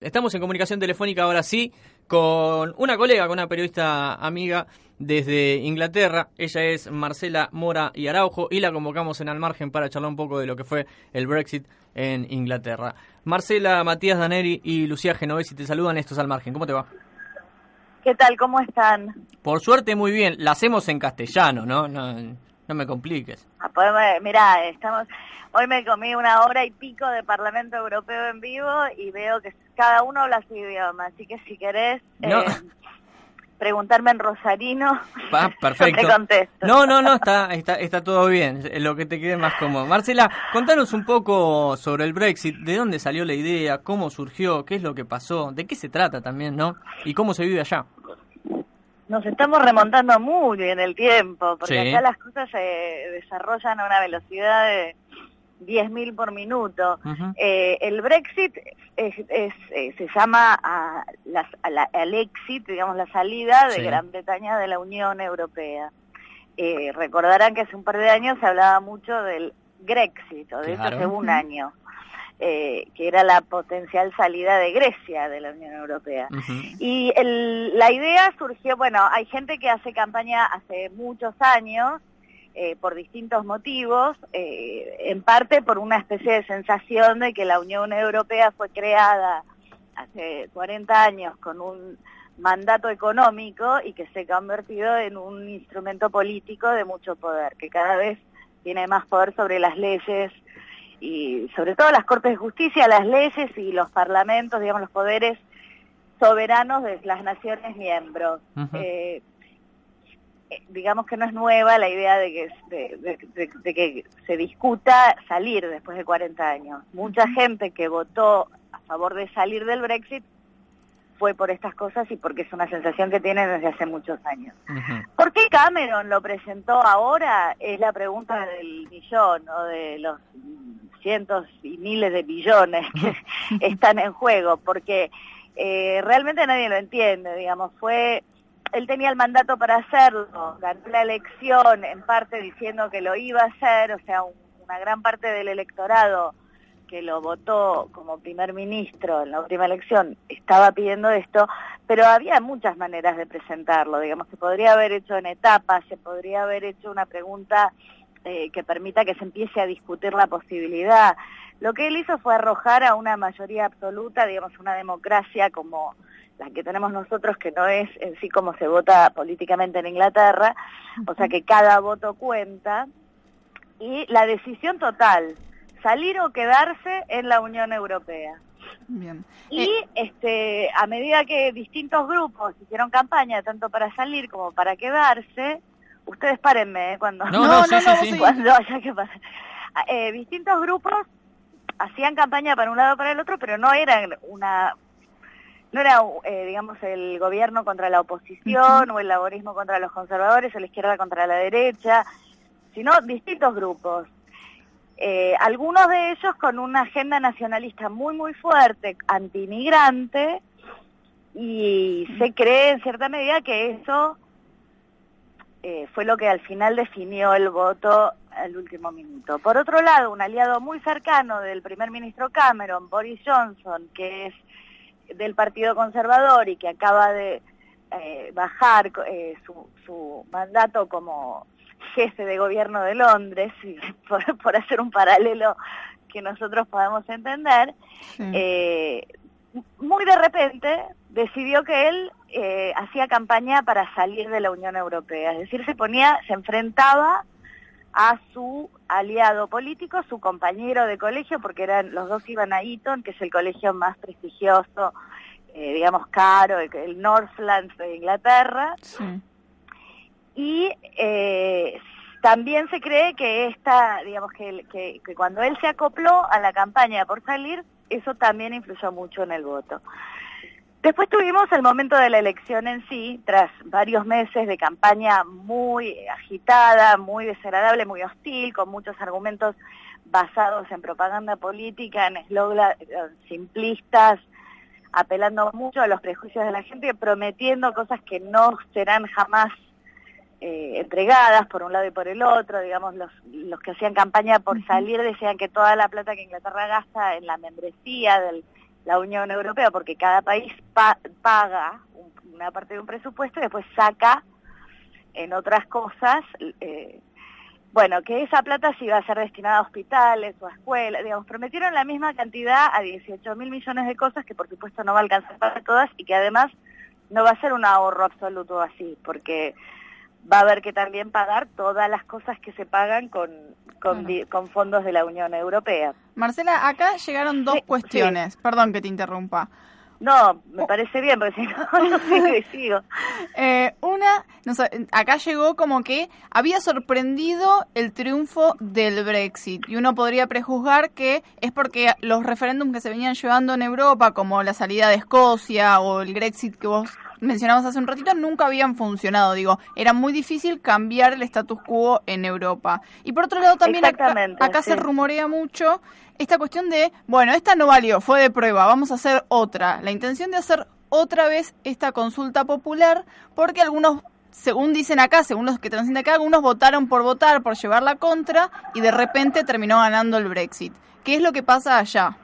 Estamos en comunicación telefónica ahora sí con una colega, con una periodista amiga desde Inglaterra. Ella es Marcela Mora y Araujo y la convocamos en Al Margen para charlar un poco de lo que fue el Brexit en Inglaterra. Marcela, Matías Daneri y Lucía Genovesi te saludan. Estos Al Margen. ¿Cómo te va? ¿Qué tal? ¿Cómo están? Por suerte, muy bien. La hacemos en castellano, ¿no? No, no me compliques. Ah, pues, mirá, estamos... Hoy me comí una hora y pico de Parlamento Europeo en vivo y veo que cada uno habla su idioma, así que si querés eh, preguntarme en rosarino, ah, perfecto. te contesto. No, no, no, está, está, está todo bien, lo que te quede más cómodo. Marcela, contanos un poco sobre el Brexit, de dónde salió la idea, cómo surgió, qué es lo que pasó, de qué se trata también, ¿no? Y cómo se vive allá nos estamos remontando muy en el tiempo, porque acá las cosas se desarrollan a una velocidad de 10.000 por minuto. eh, el Brexit es, es, eh, se llama a, al exit, digamos, la salida de Gran Bretaña de la Unión Europea. Eh, recordarán que hace un par de años se hablaba mucho del Grexit, o de hecho hace un año. Eh, que era la potencial salida de Grecia de la Unión Europea. Y la idea surgió, bueno, hay gente que hace campaña hace muchos años, eh, por distintos motivos, eh, en parte por una especie de sensación de que la Unión Europea fue creada hace 40 años con un mandato económico y que se ha convertido en un instrumento político de mucho poder, que cada vez tiene más poder sobre las leyes, y sobre todo las Cortes de Justicia, las leyes y los parlamentos, digamos, los poderes soberanos de las naciones miembros. Eh, eh, digamos que no es nueva la idea de que, de, que se discuta salir después de 40 años. Mucha gente que votó a favor de salir del Brexit fue por estas cosas y porque es una sensación que tienen desde hace muchos años. ¿Por qué Cameron lo presentó ahora? Es la pregunta del millón o de los cientos y miles de billones que están en juego, porque eh, realmente nadie lo entiende, digamos, fue, él tenía el mandato para hacerlo, ganó la elección en parte diciendo que lo iba a hacer, o sea, una gran parte del electorado que lo votó como primer ministro en la última elección estaba pidiendo esto, pero había muchas maneras de presentarlo, digamos, se podría haber hecho en etapas, se podría haber hecho una pregunta eh, que permita que se empiece a discutir la posibilidad. Lo que él hizo fue arrojar a una mayoría absoluta, digamos, una democracia como la que tenemos nosotros, que no es en sí como se vota políticamente en Inglaterra, o sea que cada voto cuenta, y la decisión total, salir o quedarse en la Unión Europea. Y eh, este, a medida que distintos grupos hicieron campaña, tanto para salir como para quedarse, ustedes párenme ¿eh? cuando no, no, no, cuando haya que pasar. Eh, distintos grupos hacían campaña para un lado o para el otro, pero no eran una no era, eh, digamos, el gobierno contra la oposición o el laborismo contra los conservadores o la izquierda contra la derecha, sino distintos grupos. Eh, algunos de ellos con una agenda nacionalista muy, muy fuerte, anti-inmigrante, y se cree en cierta medida que eso eh, fue lo que al final definió el voto al último minuto. Por otro lado, un aliado muy cercano del primer ministro Cameron, Boris Johnson, que es del Partido Conservador y que acaba de eh, bajar eh, su, mandato como jefe de gobierno de Londres, por, hacer un paralelo que nosotros podamos entender, muy de repente decidió que él eh, hacía campaña para salir de la Unión Europea, es decir, se ponía, se enfrentaba a su aliado político, su compañero de colegio, porque eran los dos iban a Eton, que es el colegio más prestigioso, eh, digamos caro, el, Northlands de Inglaterra. Y eh, también se cree que esta, digamos que, que cuando él se acopló a la campaña por salir, eso también influyó mucho en el voto. Después tuvimos el momento de la elección en sí, tras varios meses de campaña muy agitada, muy desagradable, muy hostil, con muchos argumentos basados en propaganda política, en eslogans simplistas, apelando mucho a los prejuicios de la gente, prometiendo cosas que no serán jamás eh, entregadas por un lado y por el otro, digamos, los, los que hacían campaña por salir decían que toda la plata que Inglaterra gasta en la membresía del la Unión Europea, porque cada país paga una parte de un presupuesto y después saca en otras cosas, eh, bueno, que esa plata sí iba a ser destinada a hospitales o a escuelas, digamos, prometieron la misma cantidad a 18 mil millones de cosas que por supuesto no va a alcanzar para todas y que además no va a ser un ahorro absoluto así, porque va a haber que también pagar todas las cosas que se pagan con, con, fondos de la Unión Europea. Marcela, acá llegaron dos cuestiones, perdón que te interrumpa. No, me parece bien, porque si no, no sigo y sigo. Eh, una, acá llegó como que había sorprendido el triunfo del Brexit y uno podría prejuzgar que es porque los referéndums que se venían llevando en Europa, como la salida de Escocia o el Brexit que vos mencionamos hace un ratito, nunca habían funcionado. Digo, era muy difícil cambiar el status quo en Europa. Y por otro lado, también acá, se rumorea mucho esta cuestión de, bueno, esta no valió, fue de prueba, vamos a hacer otra. La intención de hacer otra vez esta consulta popular, porque algunos según dicen acá, según los que transmiten acá, algunos votaron por votar, por llevar la contra, y de repente terminó ganando el Brexit. ¿Qué es lo que pasa allá?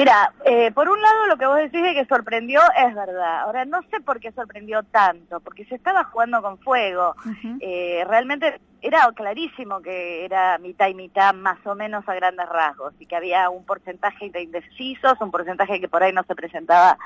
Mira, eh, por un lado lo que vos decís de que sorprendió es verdad. Ahora, no sé por qué sorprendió tanto, porque se estaba jugando con fuego. Eh, realmente era clarísimo que era mitad y mitad más o menos a grandes rasgos y que había un porcentaje de indecisos, un porcentaje que por ahí no se presentaba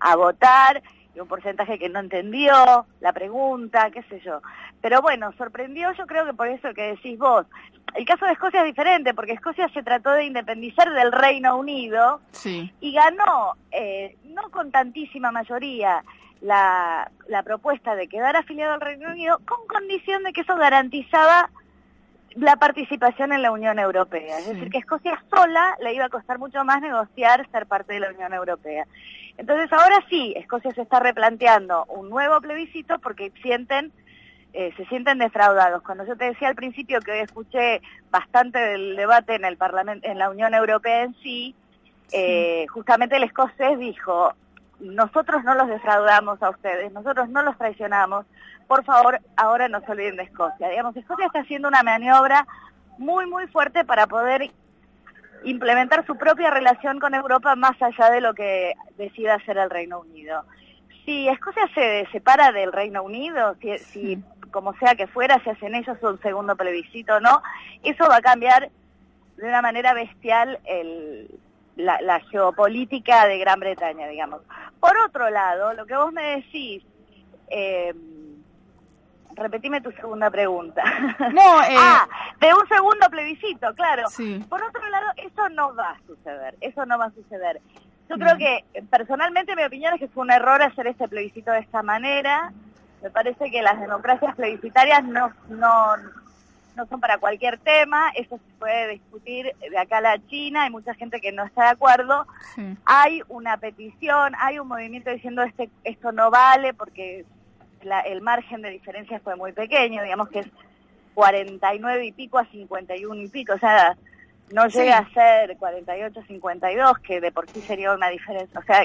a votar y un porcentaje que no entendió la pregunta, qué sé yo. Pero bueno, sorprendió yo creo que por eso que decís vos. El caso de Escocia es diferente, porque Escocia se trató de independizar del Reino Unido y ganó, eh, no con tantísima mayoría, la, la propuesta de quedar afiliado al Reino Unido, con condición de que eso garantizaba la participación en la Unión Europea. Es decir, que Escocia sola le iba a costar mucho más negociar ser parte de la Unión Europea. Entonces ahora sí, Escocia se está replanteando un nuevo plebiscito porque sienten eh, se sienten defraudados. Cuando yo te decía al principio que hoy escuché bastante del debate en el Parlamento, en la Unión Europea en sí, eh, justamente el escocés dijo, nosotros no los defraudamos a ustedes, nosotros no los traicionamos, por favor, ahora no se olviden de Escocia. Digamos, Escocia está haciendo una maniobra muy, muy fuerte para poder implementar su propia relación con Europa más allá de lo que decida hacer el Reino Unido. Si Escocia se separa del Reino Unido, si como sea que fuera, si hacen ellos un segundo plebiscito o no, eso va a cambiar de una manera bestial el, la, geopolítica de Gran Bretaña, digamos. Por otro lado, lo que vos me decís, eh, repetime tu segunda pregunta. No, eh... ah, de un segundo plebiscito, claro. Por otro lado, eso no va a suceder, eso no va a suceder. Yo creo que, personalmente, mi opinión es que fue un error hacer este plebiscito de esta manera. Me parece que las democracias plebiscitarias no, no, no son para cualquier tema, eso se puede discutir de acá a la China, hay mucha gente que no está de acuerdo. Hay una petición, hay un movimiento diciendo este, esto no vale porque el margen de diferencia fue muy pequeño, digamos que es 49 y pico a 51 y pico, o sea, no llega a ser 48 a 52, que de por sí sería una diferencia, o sea,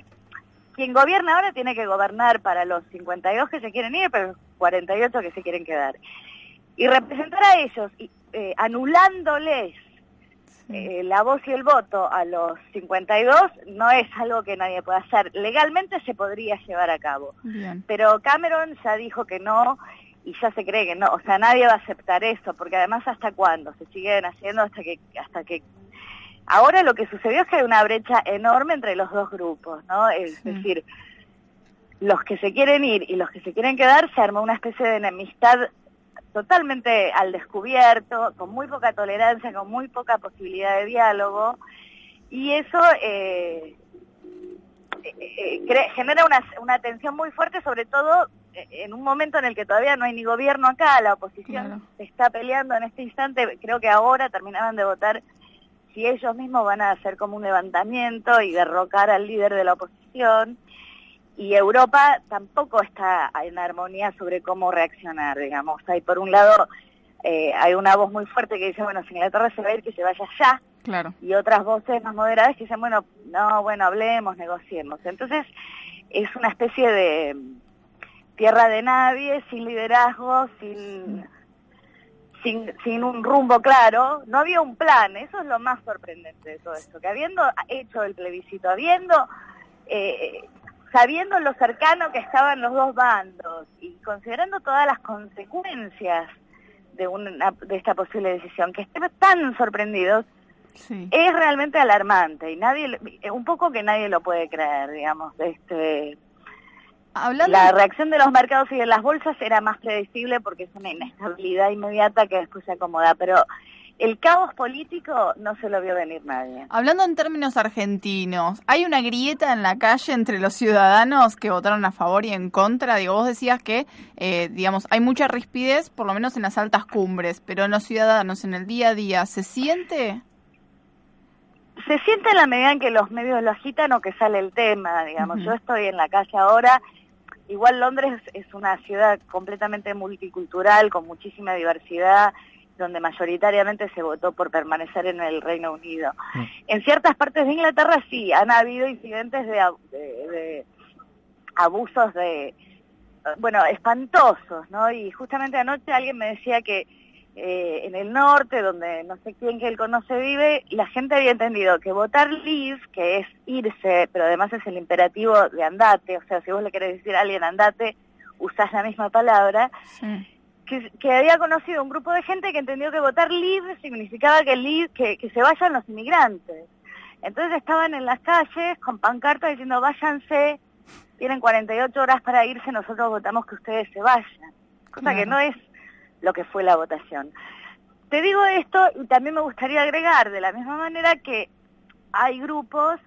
quien gobierna ahora tiene que gobernar para los 52 que se quieren ir, pero los 48 que se quieren quedar. Y representar a ellos, eh, anulándoles eh, la voz y el voto a los 52 no es algo que nadie pueda hacer. Legalmente se podría llevar a cabo. Pero Cameron ya dijo que no y ya se cree que no. O sea, nadie va a aceptar eso, porque además hasta cuándo se siguen haciendo hasta que hasta que Ahora lo que sucedió es que hay una brecha enorme entre los dos grupos, ¿no? Es decir, los que se quieren ir y los que se quieren quedar se armó una especie de enemistad totalmente al descubierto, con muy poca tolerancia, con muy poca posibilidad de diálogo, y eso eh, eh, eh, genera una, una tensión muy fuerte, sobre todo en un momento en el que todavía no hay ni gobierno acá, la oposición se está peleando en este instante, creo que ahora terminaban de votar si ellos mismos van a hacer como un levantamiento y derrocar al líder de la oposición. Y Europa tampoco está en armonía sobre cómo reaccionar, digamos. Hay por un lado, eh, hay una voz muy fuerte que dice, bueno, si Inglaterra se va a ir, que se vaya ya. Claro. Y otras voces más moderadas que dicen, bueno, no, bueno, hablemos, negociemos. Entonces, es una especie de tierra de nadie, sin liderazgo, sin sin, un rumbo claro, no había un plan, eso es lo más sorprendente de todo esto, que habiendo hecho el plebiscito, habiendo, eh, sabiendo lo cercano que estaban los dos bandos y considerando todas las consecuencias de, una, de esta posible decisión, que estén tan sorprendidos, es realmente alarmante y nadie, un poco que nadie lo puede creer, digamos, este la reacción de los mercados y de las bolsas era más predecible porque es una inestabilidad inmediata que después se acomoda, pero el caos político no se lo vio venir nadie. Hablando en términos argentinos, ¿hay una grieta en la calle entre los ciudadanos que votaron a favor y en contra? Digo, vos decías que, eh, digamos, hay mucha rispidez, por lo menos en las altas cumbres, pero en los ciudadanos, en el día a día, ¿se siente? Se siente en la medida en que los medios lo agitan o que sale el tema, digamos. Yo estoy en la calle ahora Igual Londres es una ciudad completamente multicultural, con muchísima diversidad, donde mayoritariamente se votó por permanecer en el Reino Unido. Mm. En ciertas partes de Inglaterra sí, han habido incidentes de, abusos de, bueno, espantosos, ¿no? Y justamente anoche alguien me decía que eh, en el norte, donde no sé quién que él conoce vive, la gente había entendido que votar leave, que es irse, pero además es el imperativo de andate, o sea, si vos le querés decir a alguien andate, usás la misma palabra, que, que, había conocido un grupo de gente que entendió que votar leave significaba que, leave, que, que se vayan los inmigrantes. Entonces estaban en las calles con pancartas diciendo váyanse, tienen 48 horas para irse, nosotros votamos que ustedes se vayan. Cosa que no es lo que fue la votación. Te digo esto y también me gustaría agregar de la misma manera que hay grupos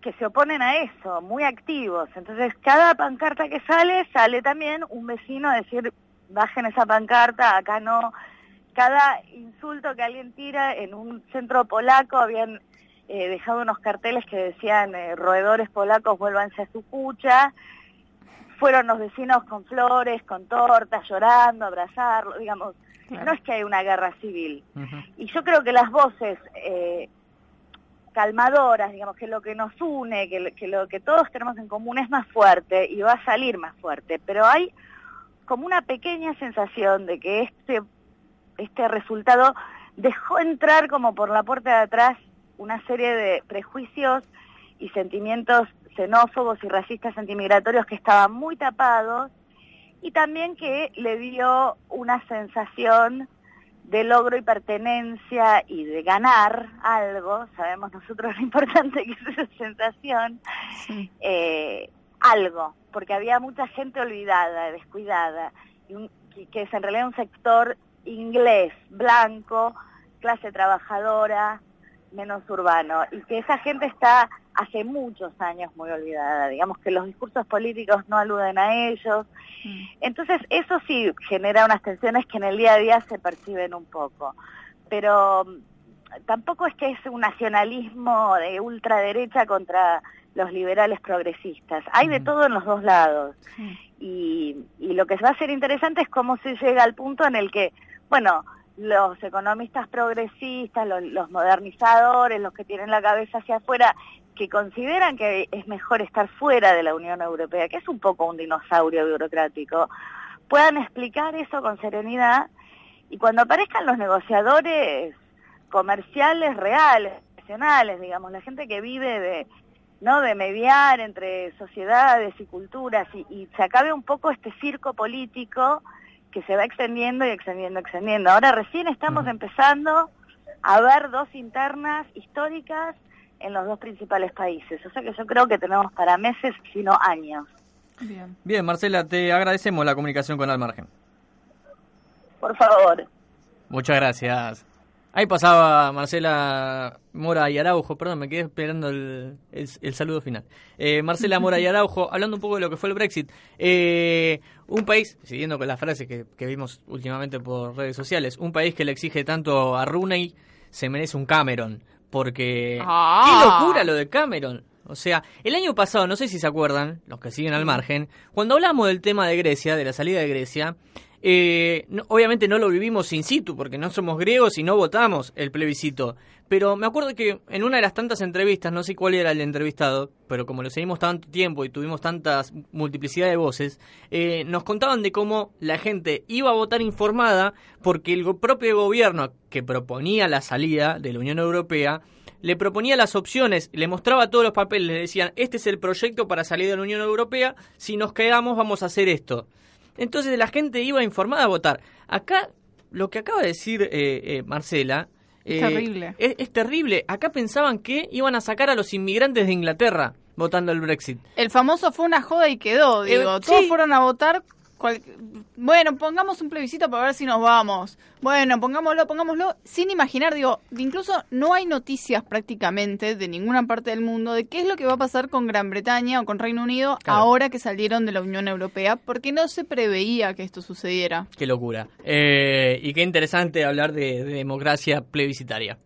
que se oponen a eso, muy activos. Entonces, cada pancarta que sale, sale también un vecino a decir, bajen esa pancarta, acá no. Cada insulto que alguien tira en un centro polaco, habían eh, dejado unos carteles que decían, eh, roedores polacos, vuélvanse a su cucha fueron los vecinos con flores, con tortas, llorando, abrazarlo, digamos, no es que hay una guerra civil. Y yo creo que las voces eh, calmadoras, digamos, que lo que nos une, que, lo que todos tenemos en común es más fuerte y va a salir más fuerte, pero hay como una pequeña sensación de que este, este resultado dejó entrar como por la puerta de atrás una serie de prejuicios y sentimientos xenófobos y racistas antimigratorios que estaban muy tapados y también que le dio una sensación de logro y pertenencia y de ganar algo, sabemos nosotros lo importante que es esa sensación, eh, algo, porque había mucha gente olvidada, descuidada, y que es en realidad un sector inglés, blanco, clase trabajadora, menos urbano, y que esa gente está hace muchos años muy olvidada, digamos que los discursos políticos no aluden a ellos. Mm. Entonces, eso sí genera unas tensiones que en el día a día se perciben un poco. Pero mm, tampoco es que es un nacionalismo de ultraderecha contra los liberales progresistas. Hay de mm. todo en los dos lados. Y, y lo que va a ser interesante es cómo se llega al punto en el que, bueno, los economistas progresistas, los, modernizadores, los que tienen la cabeza hacia afuera, que consideran que es mejor estar fuera de la Unión Europea, que es un poco un dinosaurio burocrático, puedan explicar eso con serenidad y cuando aparezcan los negociadores comerciales reales, nacionales, digamos, la gente que vive de no de mediar entre sociedades y culturas y, y se acabe un poco este circo político que se va extendiendo y extendiendo, extendiendo. Ahora recién estamos empezando a ver dos internas históricas en los dos principales países. O sea que yo creo que tenemos para meses, sino años. Bien. Bien, Marcela, te agradecemos la comunicación con Al Margen. Por favor. Muchas gracias. Ahí pasaba Marcela Mora y Araujo, perdón, me quedé esperando el, el, saludo final. Eh, Marcela Mora y Araujo, hablando un poco de lo que fue el Brexit. Eh, un país, siguiendo con la frase que, que, vimos últimamente por redes sociales, un país que le exige tanto a Rooney se merece un Cameron. Porque Ah. qué locura lo de Cameron. O sea, el año pasado, no sé si se acuerdan, los que siguen al margen, cuando hablamos del tema de Grecia, de la salida de Grecia, eh, no- obviamente no lo vivimos in situ, porque no somos griegos y no votamos el plebiscito. Pero me acuerdo que en una de las tantas entrevistas, no sé cuál era el entrevistado, pero como lo seguimos tanto tiempo y tuvimos tantas multiplicidad de voces, eh, nos contaban de cómo la gente iba a votar informada porque el propio gobierno que proponía la salida de la Unión Europea le proponía las opciones, le mostraba todos los papeles, le decían, este es el proyecto para salir de la Unión Europea, si nos quedamos vamos a hacer esto. Entonces la gente iba informada a votar. Acá, lo que acaba de decir eh, eh, Marcela... Es eh, terrible. Es, es terrible. Acá pensaban que iban a sacar a los inmigrantes de Inglaterra votando el Brexit. El famoso fue una joda y quedó, Eh, digo. Todos sí. fueron a votar. Cual- Bueno, pongamos un plebiscito para ver si nos vamos. Bueno, pongámoslo, pongámoslo. Sin imaginar, digo, incluso no hay noticias prácticamente de ninguna parte del mundo de qué es lo que va a pasar con Gran Bretaña o con Reino Unido Claro. ahora que salieron de la Unión Europea, porque no se preveía que esto sucediera. Qué locura. Eh, y qué interesante hablar de- de democracia plebiscitaria.